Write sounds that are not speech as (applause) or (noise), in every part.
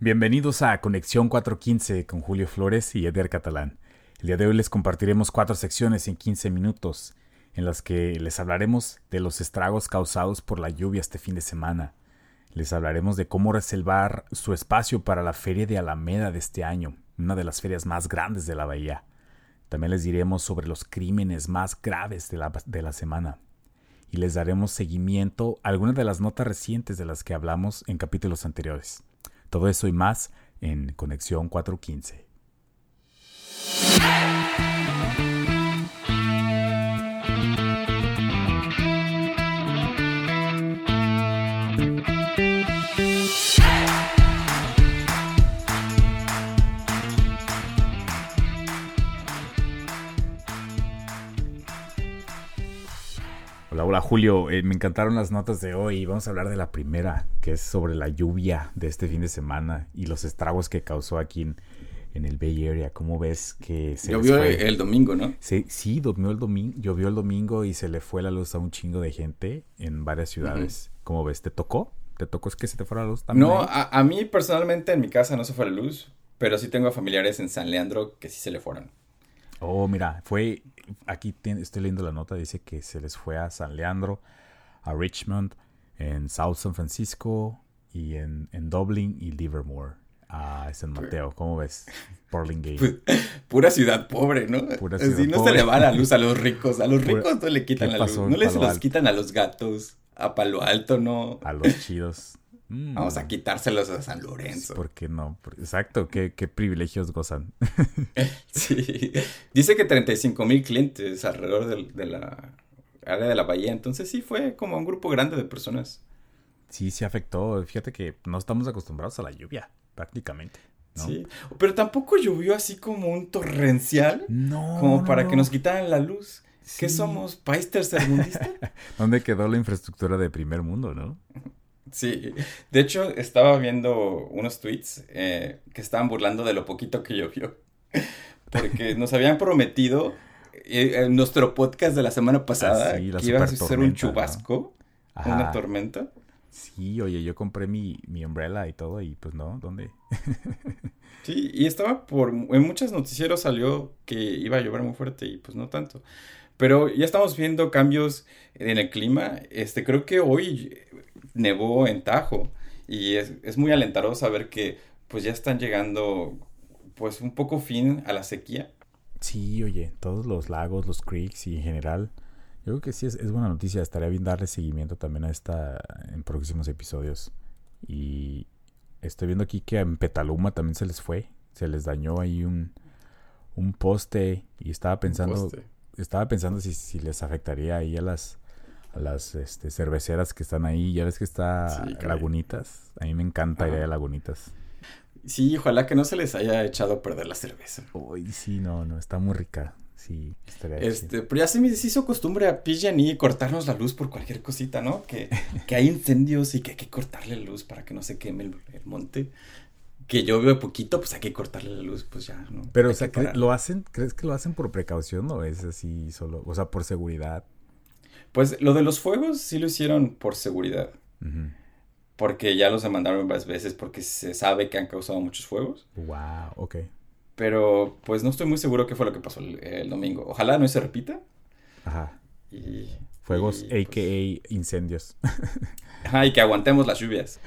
Bienvenidos a Conexión 415 con Julio Flores y Edgar Catalán. El día de hoy les compartiremos cuatro secciones en 15 minutos, en las que les hablaremos de los estragos causados por la lluvia este fin de semana. Les hablaremos de cómo reservar su espacio para la Feria de Alameda de este año, una de las ferias más grandes de la bahía. También les diremos sobre los crímenes más graves de la, de la semana. Y les daremos seguimiento a algunas de las notas recientes de las que hablamos en capítulos anteriores. Todo eso y más en Conexión 415. Hola, Julio, eh, me encantaron las notas de hoy. Vamos a hablar de la primera, que es sobre la lluvia de este fin de semana y los estragos que causó aquí en, en el Bay Area. ¿Cómo ves que se Llovió el domingo, ¿no? Sí, sí, llovió el, domingo, llovió el domingo y se le fue la luz a un chingo de gente en varias ciudades. ¿Cómo ves? ¿Te tocó? ¿Te tocó es que se te fuera la luz también? No, a, a, mí personalmente en mi casa no se fue la luz, pero sí tengo familiares en San Leandro que sí se le fueron. Oh, mira, fue aquí estoy leyendo la nota, dice que se les fue a San Leandro, a Richmond, en South San Francisco y en, Dublin y Livermore. A San Mateo, ¿cómo ves? Pues, (laughs) pura ciudad pobre, ¿no? Pura ciudad Así no se le va la luz a (laughs) los ricos. A los ricos no le quitan la luz. No les los quitan a los gatos. A Palo Alto no. A los chidos. Mm. Vamos a quitárselos a San Lorenzo. ¿Por qué no? Exacto, qué, privilegios gozan. (laughs) sí. Dice que 35 mil clientes alrededor de, la área de la bahía. Entonces sí fue como un grupo grande de personas. Sí, sí afectó. Fíjate que no estamos acostumbrados a la lluvia, prácticamente. Sí, pero tampoco llovió así como un torrencial. No. Como para que nos quitaran la luz. ¿Qué somos? ¿País tercermundista? (laughs) ¿Dónde quedó la infraestructura de primer mundo, no? Sí, de hecho estaba viendo unos tweets eh, que estaban burlando de lo poquito que llovió, porque nos habían prometido eh, en nuestro podcast de la semana pasada ah, que iba a ser un chubasco, una tormenta. Sí, oye, yo compré mi, mi umbrella y todo y pues no, ¿dónde? sí, y estaba por, en muchos noticieros salió que iba a llover muy fuerte y pues no tanto. Pero ya estamos viendo cambios en el clima. Este, creo que hoy nevó en Tajo y es, muy alentador saber que pues ya están llegando pues un poco fin a la sequía. Sí, oye, todos los lagos, los creeks y en general, yo creo que sí es, buena noticia. Estaría bien darle seguimiento también a esta en próximos episodios. Y estoy viendo aquí que en Petaluma también se les fue, se les dañó ahí un, un poste y estaba pensando, estaba pensando si, si les afectaría ahí a las las este, cerveceras que están ahí. Ya ves que está Lagunitas. A mí me encanta ir a Lagunitas. Sí, ojalá que no se les haya echado a perder la cerveza. Uy, sí, no, no, está muy rica. Sí, estaría Este, pero ya se me hizo costumbre a PG&E cortarnos la luz por cualquier cosita, ¿no? Que, (laughs) que hay incendios y que hay que cortarle la luz para que no se queme el, monte. Que yo veo poquito, pues hay que cortarle la luz, pues ya, ¿no? Pero, o sea, ¿lo hacen, crees que lo hacen por precaución o es así solo, o sea, por seguridad? Pues lo de los fuegos sí lo hicieron por seguridad. Porque ya los demandaron varias veces porque se sabe que han causado muchos fuegos. Wow, ok. Pero pues no estoy muy seguro qué fue lo que pasó el, domingo. Ojalá no se repita. Ajá. fuegos, a.k.a. Pues incendios. (laughs) Ajá, y que aguantemos las lluvias.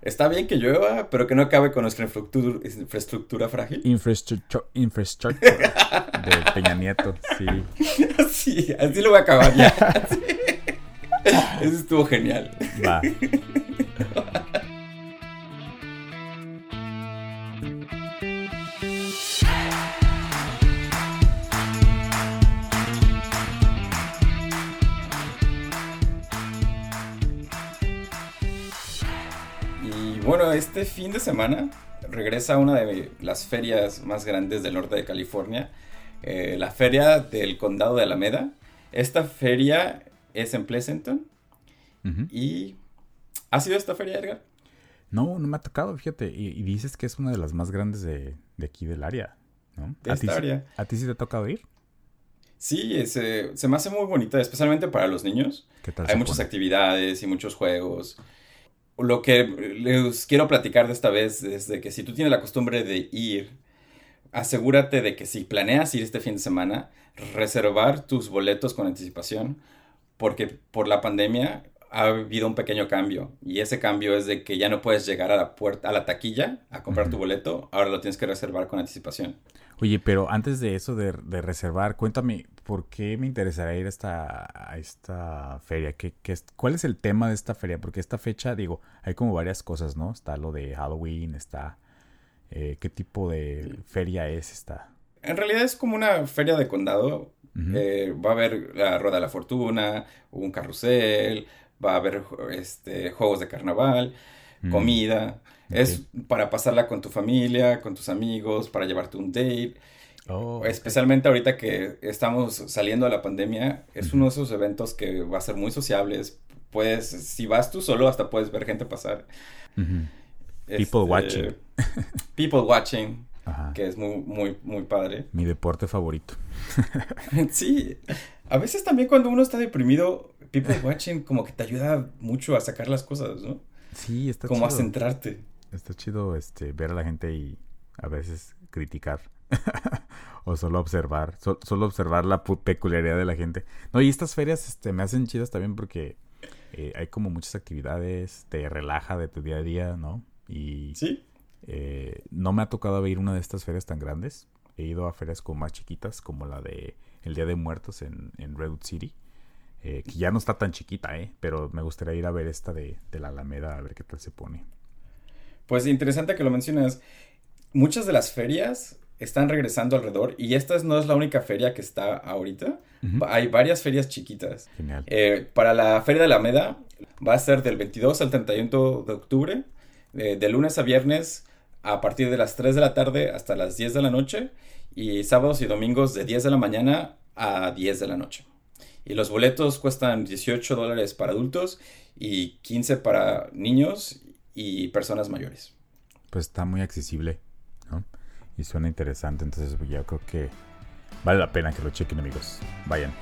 Está bien que llueva, pero que no acabe con nuestra infraestructura, frágil. Infrastructure, infrastructure de Peña Nieto, sí. (laughs) Sí, así lo voy a acabar ya. (laughs) Eso estuvo genial. Va. (laughs) este fin de semana regresa una de las ferias más grandes del norte de California, eh, la feria del condado de Alameda. Esta feria es en Pleasanton. ¿Y ha sido esta feria, Edgar? No, no me ha tocado, fíjate. Y, dices que es una de las más grandes de, aquí del área, ¿no? De esta área. ¿A ti sí te ha tocado ir? Sí, se, se me hace muy bonita, especialmente para los niños. ¿Qué tal Hay muchas actividades y muchos juegos. Lo que les quiero platicar de esta vez es de que si tú tienes la costumbre de ir, asegúrate de que si planeas ir este fin de semana, reservar tus boletos con anticipación, porque por la pandemia ha habido un pequeño cambio y ese cambio es de que ya no puedes llegar a la puerta, a la taquilla a comprar tu boleto, ahora lo tienes que reservar con anticipación. Oye, pero antes de eso de, reservar, cuéntame, ¿por qué me interesaría ir a esta, a esta feria? ¿Qué, qué ¿Cuál es el tema de esta feria? Porque esta fecha, digo, hay como varias cosas, ¿no? Está lo de Halloween, está... Eh, ¿Qué tipo de feria es esta? En realidad es como una feria de condado. Eh, va a haber la Rueda de la Fortuna, un carrusel, va a haber este, juegos de carnaval, mm. comida. Es para pasarla con tu familia, con tus amigos, para llevarte un date. Oh, Especialmente ahorita que estamos saliendo de la pandemia, es uno de esos eventos que va a ser muy sociables. Puedes, si vas tú solo, hasta puedes ver gente pasar. People este, watching. people watching. (laughs) Que es muy, muy, muy padre. Mi deporte favorito. (laughs) sí. A veces también cuando uno está deprimido, people (laughs) watching como que te ayuda mucho a sacar las cosas, ¿no? Sí, está como a centrarte. Está chido este ver a la gente y a veces criticar. (laughs) o solo observar, solo observar la peculiaridad de la gente. No, y estas ferias este, me hacen chidas también porque eh, hay como muchas actividades, te relaja de tu día a día, ¿no? Y sí. Eh, no me ha tocado ir una de estas ferias tan grandes. He ido a ferias como más chiquitas, como la de el Día de Muertos en, en Redwood City. Eh, que ya no está tan chiquita, ¿eh? Pero me gustaría ir a ver esta de, de la Alameda, a ver qué tal se pone. Pues interesante que lo mencionas. Muchas de las ferias están regresando alrededor y esta no es la única feria que está ahorita. Hay varias ferias chiquitas. Genial. Eh, para la Feria de Alameda va a ser del 22 al 31 de octubre, de lunes a viernes a partir de las 3 de la tarde hasta las 10 de la noche y sábados y domingos de 10 de la mañana a 10 de la noche. Y los boletos cuestan 18 dólares para adultos y 15 para niños y personas mayores. Pues está muy accesible, ¿no? Y suena interesante, entonces pues, yo creo que vale la pena que lo chequen amigos. Vayan.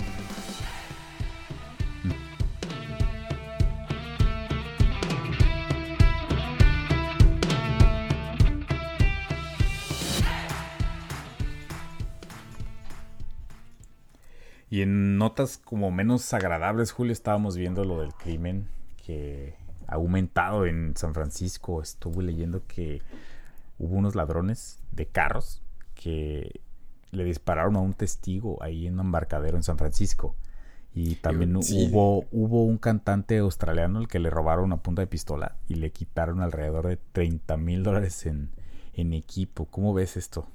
Y en notas como menos agradables, Julio, estábamos viendo lo del crimen que ha aumentado en San Francisco. Estuve leyendo que hubo unos ladrones de carros que le dispararon a un testigo ahí en un embarcadero en San Francisco. Y también hubo, hubo un cantante australiano al que le robaron una punta de pistola y le quitaron alrededor de 30 mil dólares en, en equipo. ¿Cómo ves esto?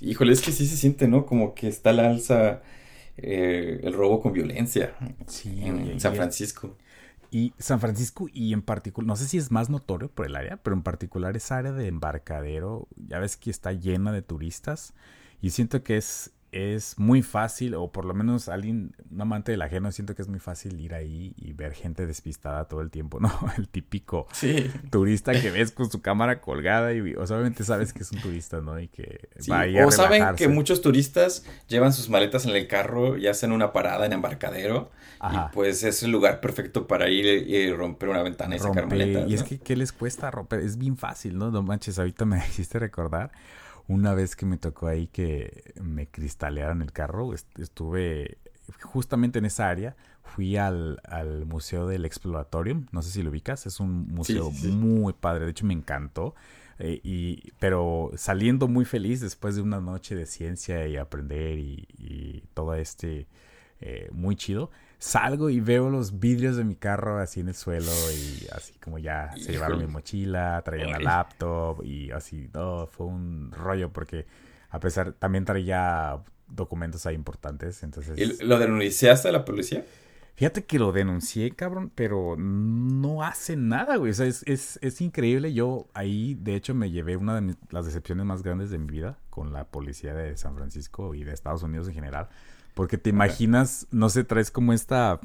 Híjole, es que sí se siente, ¿no? Como que está la alza eh, el robo con violencia en, San Francisco. Y San Francisco y en particular, no sé si es más notorio por el área, pero en particular esa área de embarcadero, ya ves que está llena de turistas y siento que es es muy fácil, o por lo menos alguien, un amante del ajeno, siento que es muy fácil ir ahí y ver gente despistada todo el tiempo, ¿no? (laughs) El típico turista que ves con su cámara colgada y obviamente sabes que es un turista, ¿no? Y que va a O saben que muchos turistas llevan sus maletas en el carro y hacen una parada en embarcadero. Y pues es el lugar perfecto para ir y romper una ventana y sacar maletas. Y es que, ¿qué les cuesta romper? Es bien fácil, ¿no? No manches, ahorita me (laughs) hiciste recordar una vez que me tocó ahí que me cristalearan el carro, estuve justamente en esa área, fui al, Museo del Exploratorium, no sé si lo ubicas, es un museo muy padre, de hecho me encantó. Eh, y, pero saliendo muy feliz después de una noche de ciencia y aprender y, todo este eh, muy chido, salgo y veo los vidrios de mi carro así en el suelo y así como ya se llevaron mi mochila, traían la laptop y así, no, fue un rollo porque a pesar, también traía documentos ahí importantes, entonces... ¿Y lo denunciaste a la policía? Fíjate que lo denuncié, cabrón, pero no hace nada, güey. O sea, es, es, es increíble. Yo ahí, de hecho, me llevé una de las decepciones más grandes de mi vida con la policía de San Francisco y de Estados Unidos en general. Porque te imaginas, no sé, traes como esta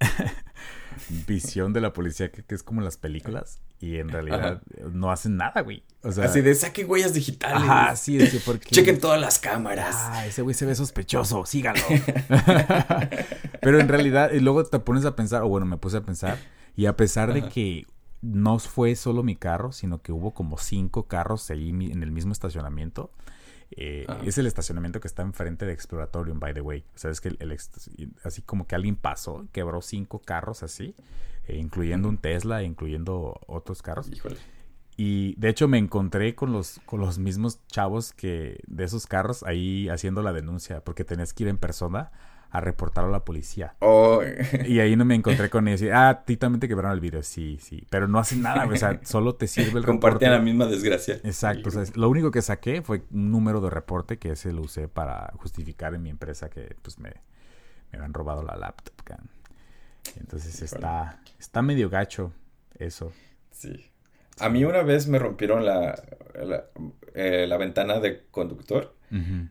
(laughs) visión de la policía que, es como las películas y en realidad no hacen nada, güey. O sea, así de saquen huellas digitales. Ah, sí, de porque... (laughs) Chequen todas las cámaras. Ah, ese güey se ve sospechoso, sígalo. (laughs) (laughs) Pero en realidad, y luego te pones a pensar, o bueno, me puse a pensar, y a pesar de que no fue solo mi carro, sino que hubo como cinco carros ahí en el mismo estacionamiento. Eh, es el estacionamiento que está enfrente de Exploratorium, by the way. O sea, es que el, así como que alguien pasó, quebró cinco carros así, eh, incluyendo un Tesla, incluyendo otros carros. Híjole. Y de hecho me encontré con los, con los mismos chavos que de esos carros ahí haciendo la denuncia, porque tenés que ir en persona a reportarlo a la policía. Oh. Y ahí no me encontré con ellos. Ah, a ti también te quebraron el video. Sí, sí. Pero no hacen nada, o sea, (laughs) solo te sirve el Comparten la misma desgracia. Exacto. O sea, lo único que saqué fue un número de reporte que ese lo usé para justificar en mi empresa que pues me, me habían robado la laptop. Entonces está, está medio gacho eso. Sí. A mí una vez me rompieron la, la, eh, ventana de conductor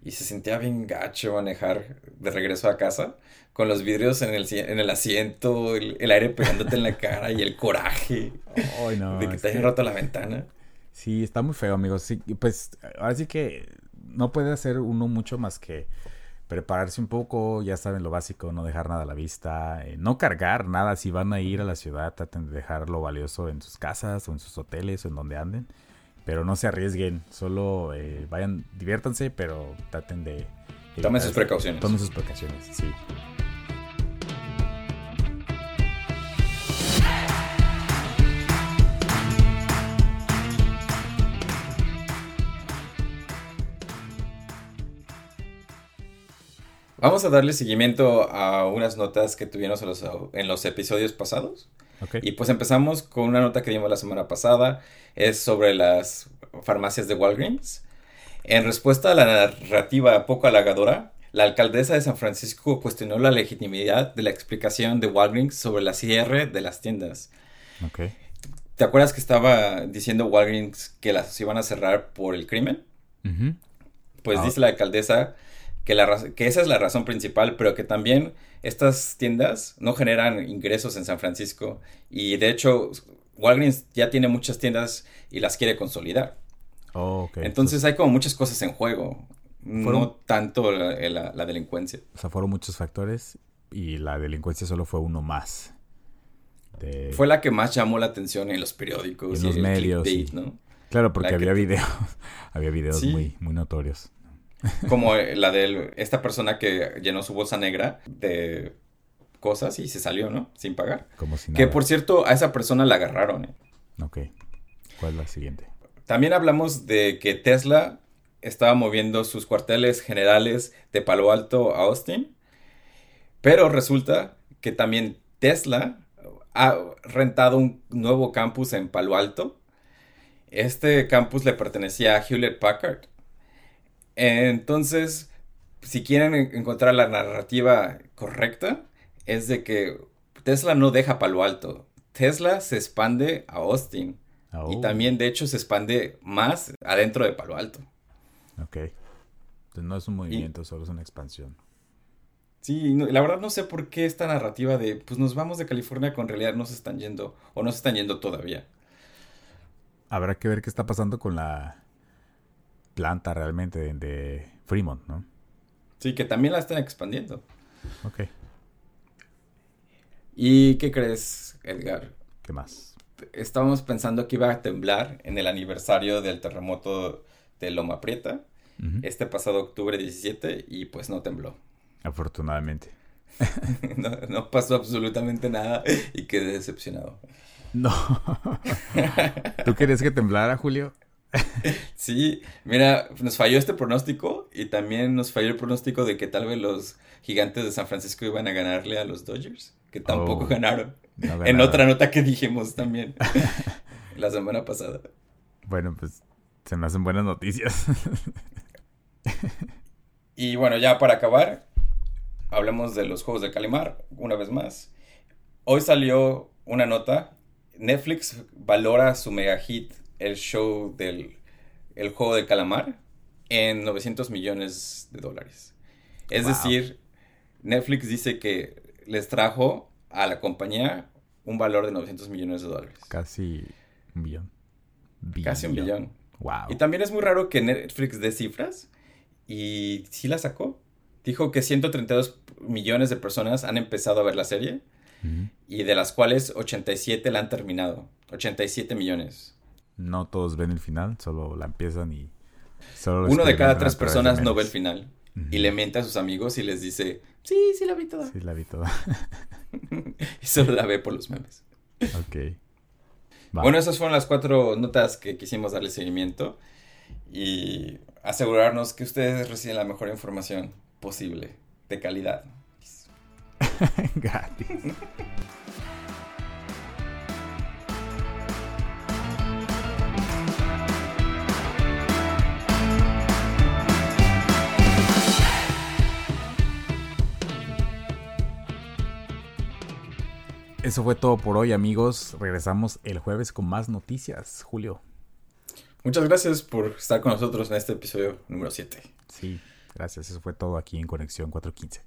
y se sentía bien gacho manejar de regreso a casa con los vidrios en el, en el asiento, el, aire pegándote en la cara y el coraje de que te haya roto la ventana. Sí, está muy feo, amigos. Sí, pues ahora sí que no puede hacer uno mucho más que prepararse un poco, ya saben lo básico, no dejar nada a la vista, eh, no cargar nada, si van a ir a la ciudad traten de dejar lo valioso en sus casas o en sus hoteles o en donde anden, pero no se arriesguen, solo eh, vayan, diviértanse, pero traten de... tomen sus precauciones. Tomen sus precauciones, sí. Vamos a darle seguimiento a unas notas que tuvimos en los, episodios pasados. Y pues empezamos con una nota que dimos la semana pasada. Es sobre las farmacias de Walgreens. En respuesta a la narrativa poco halagadora, la alcaldesa de San Francisco cuestionó la legitimidad de la explicación de Walgreens sobre la cierre de las tiendas. ¿Te acuerdas que estaba diciendo Walgreens que las iban a cerrar por el crimen? Pues ah. dice la alcaldesa que, la, que esa es la razón principal, pero que también estas tiendas no generan ingresos en San Francisco y de hecho Walgreens ya tiene muchas tiendas y las quiere consolidar. Oh, Entonces hay como muchas cosas en juego, no tanto la, delincuencia. O sea, fueron muchos factores y la delincuencia solo fue uno más. Fue la que más llamó la atención en los periódicos y en los medios. Claro, porque (laughs) había videos, había videos muy, muy notorios. Como la de esta persona que llenó su bolsa negra de cosas y se salió, ¿no? Sin pagar. Como si Que por cierto, a esa persona la agarraron. ¿eh? Ok. ¿Cuál es la siguiente? También hablamos de que Tesla estaba moviendo sus cuarteles generales de Palo Alto a Austin. Pero resulta que también Tesla ha rentado un nuevo campus en Palo Alto. Este campus le pertenecía a Hewlett Packard. Entonces, si quieren encontrar la narrativa correcta, es de que Tesla no deja Palo Alto. Tesla se expande a Austin. Y oh. también, de hecho, se expande más adentro de Palo Alto. Ok. Entonces no es un movimiento, solo es una expansión. Sí, la verdad no sé por qué esta narrativa de, pues nos vamos de California con realidad no se están yendo, o no se están yendo todavía. Habrá que ver qué está pasando con la planta realmente de, Fremont, ¿no? Sí, que también la están expandiendo. Ok. ¿Y qué crees, Edgar? ¿Qué más? Estábamos pensando que iba a temblar en el aniversario del terremoto de Loma Prieta, este pasado octubre 17, y pues no tembló. Afortunadamente. (laughs) no, no, pasó absolutamente nada y quedé decepcionado. No. (laughs) ¿Tú querías que temblara, Julio? (laughs) Sí, mira, nos falló este pronóstico y también nos falló el pronóstico de que tal vez los gigantes de San Francisco iban a ganarle a los Dodgers, que tampoco oh, ganaron. (laughs) en otra nota que dijimos también (laughs) la semana pasada. Bueno, pues se me hacen buenas noticias. y bueno, ya para acabar, hablemos de los juegos de Calimar una vez más. Hoy salió una nota. Netflix valora su mega hit el show del el juego de calamar en 900 millones de dólares. Es decir, Netflix dice que les trajo a la compañía un valor de 900 millones de dólares. Casi un billón. Casi un billón. Wow. Y también es muy raro que Netflix dé cifras y sí la sacó. Dijo que 132 millones de personas han empezado a ver la serie y de las cuales 87 la han terminado. 87 millones. No todos ven el final, solo la empiezan y... Uno de cada tres personas no ve el final. Y le miente a sus amigos y les dice, sí, sí la vi toda. Sí la vi toda. (laughs) y solo la ve por los memes. Ok. Bueno, esas fueron las cuatro notas que quisimos darle seguimiento y asegurarnos que ustedes reciben la mejor información posible, de calidad. (laughs) Gratis. Eso fue todo por hoy, amigos. Regresamos el jueves con más noticias. Julio. Muchas gracias por estar con nosotros en este episodio número 7. Sí, gracias. Eso fue todo aquí en Conexión 415.